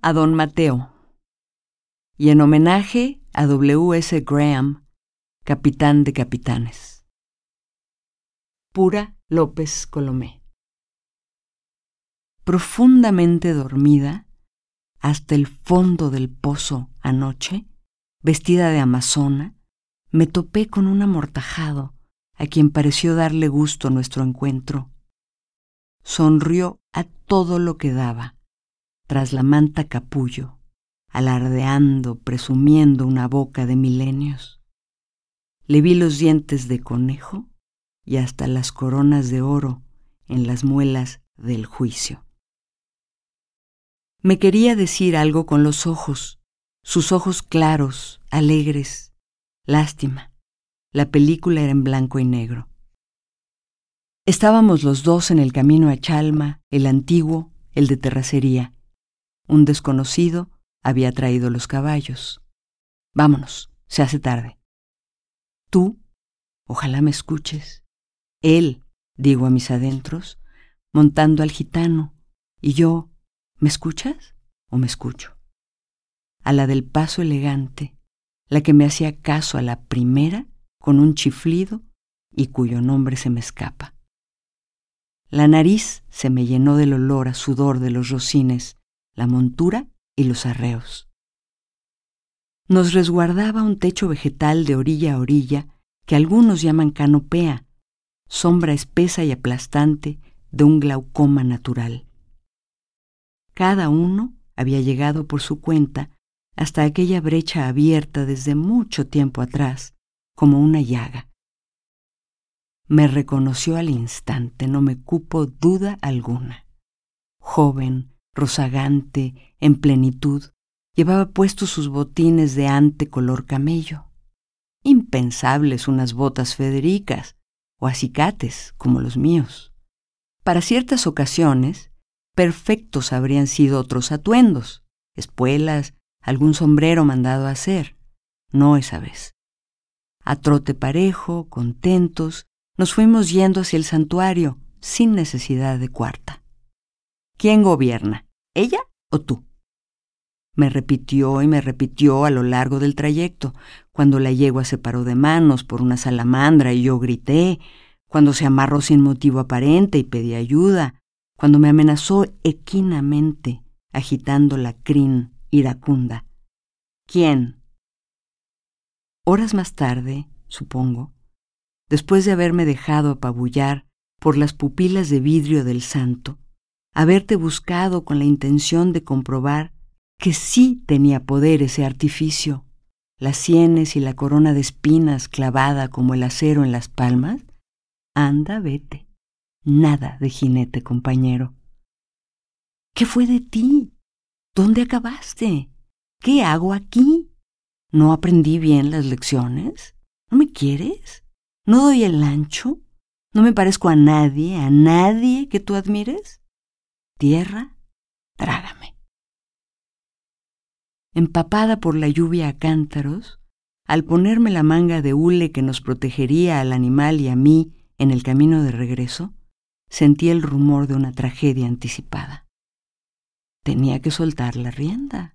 a don Mateo y en homenaje a W. S. Graham, capitán de capitanes. Pura López Colomé. Profundamente dormida, hasta el fondo del pozo anoche, vestida de amazona, me topé con un amortajado a quien pareció darle gusto nuestro encuentro. Sonrió a todo lo que daba, tras la manta capullo, alardeando, presumiendo una boca de milenios. Le vi los dientes de conejo y hasta las coronas de oro en las muelas del juicio. Me quería decir algo con los ojos, sus ojos claros, alegres. Lástima, la película era en blanco y negro. Estábamos los dos en el camino a Chalma, el antiguo, el de terracería. Un desconocido había traído los caballos. Vámonos, se hace tarde. Tú, ojalá me escuches. Él, digo a mis adentros, montando al gitano, y yo, ¿me escuchas o me escucho? A la del paso elegante, la que me hacía caso a la primera con un chiflido y cuyo nombre se me escapa. La nariz se me llenó del olor a sudor de los rocines, la montura y los arreos. Nos resguardaba un techo vegetal de orilla a orilla que algunos llaman canopea, sombra espesa y aplastante de un glaucoma natural. Cada uno había llegado por su cuenta hasta aquella brecha abierta desde mucho tiempo atrás, como una llaga. Me reconoció al instante, no me cupo duda alguna. Joven, rozagante, en plenitud, llevaba puestos sus botines de ante color camello. Impensables unas botas federicas o acicates como los míos. Para ciertas ocasiones, perfectos habrían sido otros atuendos, espuelas, algún sombrero mandado a hacer. No esa vez. A trote parejo, contentos, nos fuimos yendo hacia el santuario sin necesidad de cuarta. ¿Quién gobierna? ¿Ella o tú? Me repitió y me repitió a lo largo del trayecto, cuando la yegua se paró de manos por una salamandra y yo grité, cuando se amarró sin motivo aparente y pedí ayuda, cuando me amenazó equinamente, agitando la crin iracunda. ¿Quién? Horas más tarde, supongo, después de haberme dejado apabullar por las pupilas de vidrio del santo, haberte buscado con la intención de comprobar que sí tenía poder ese artificio, las sienes y la corona de espinas clavada como el acero en las palmas, anda, vete. Nada de jinete, compañero. ¿Qué fue de ti? ¿Dónde acabaste? ¿Qué hago aquí? ¿No aprendí bien las lecciones? ¿No me quieres? ¿No doy el ancho? ¿No me parezco a nadie, a nadie que tú admires? Tierra, trágame. Empapada por la lluvia a cántaros, al ponerme la manga de hule que nos protegería al animal y a mí en el camino de regreso, sentí el rumor de una tragedia anticipada. Tenía que soltar la rienda,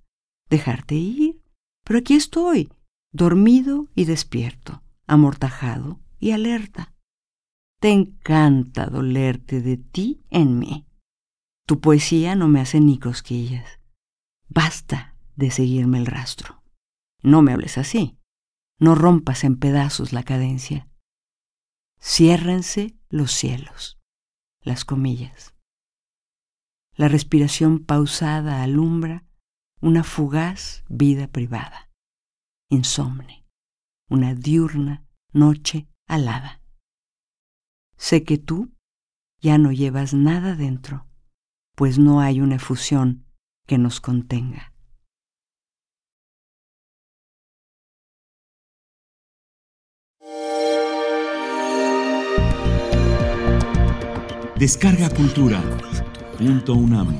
dejarte ir, pero aquí estoy, dormido y despierto, amortajado, y alerta. Te encanta dolerte de ti en mí. Tu poesía no me hace ni cosquillas. Basta de seguirme el rastro. No me hables así. No rompas en pedazos la cadencia. Ciérrense los cielos. Las comillas. La respiración pausada alumbra una fugaz vida privada. Insomne. Una diurna noche alada. Sé que tú ya no llevas nada dentro, pues no hay una efusión que nos contenga. Descarga Cultura. Punto UNAM.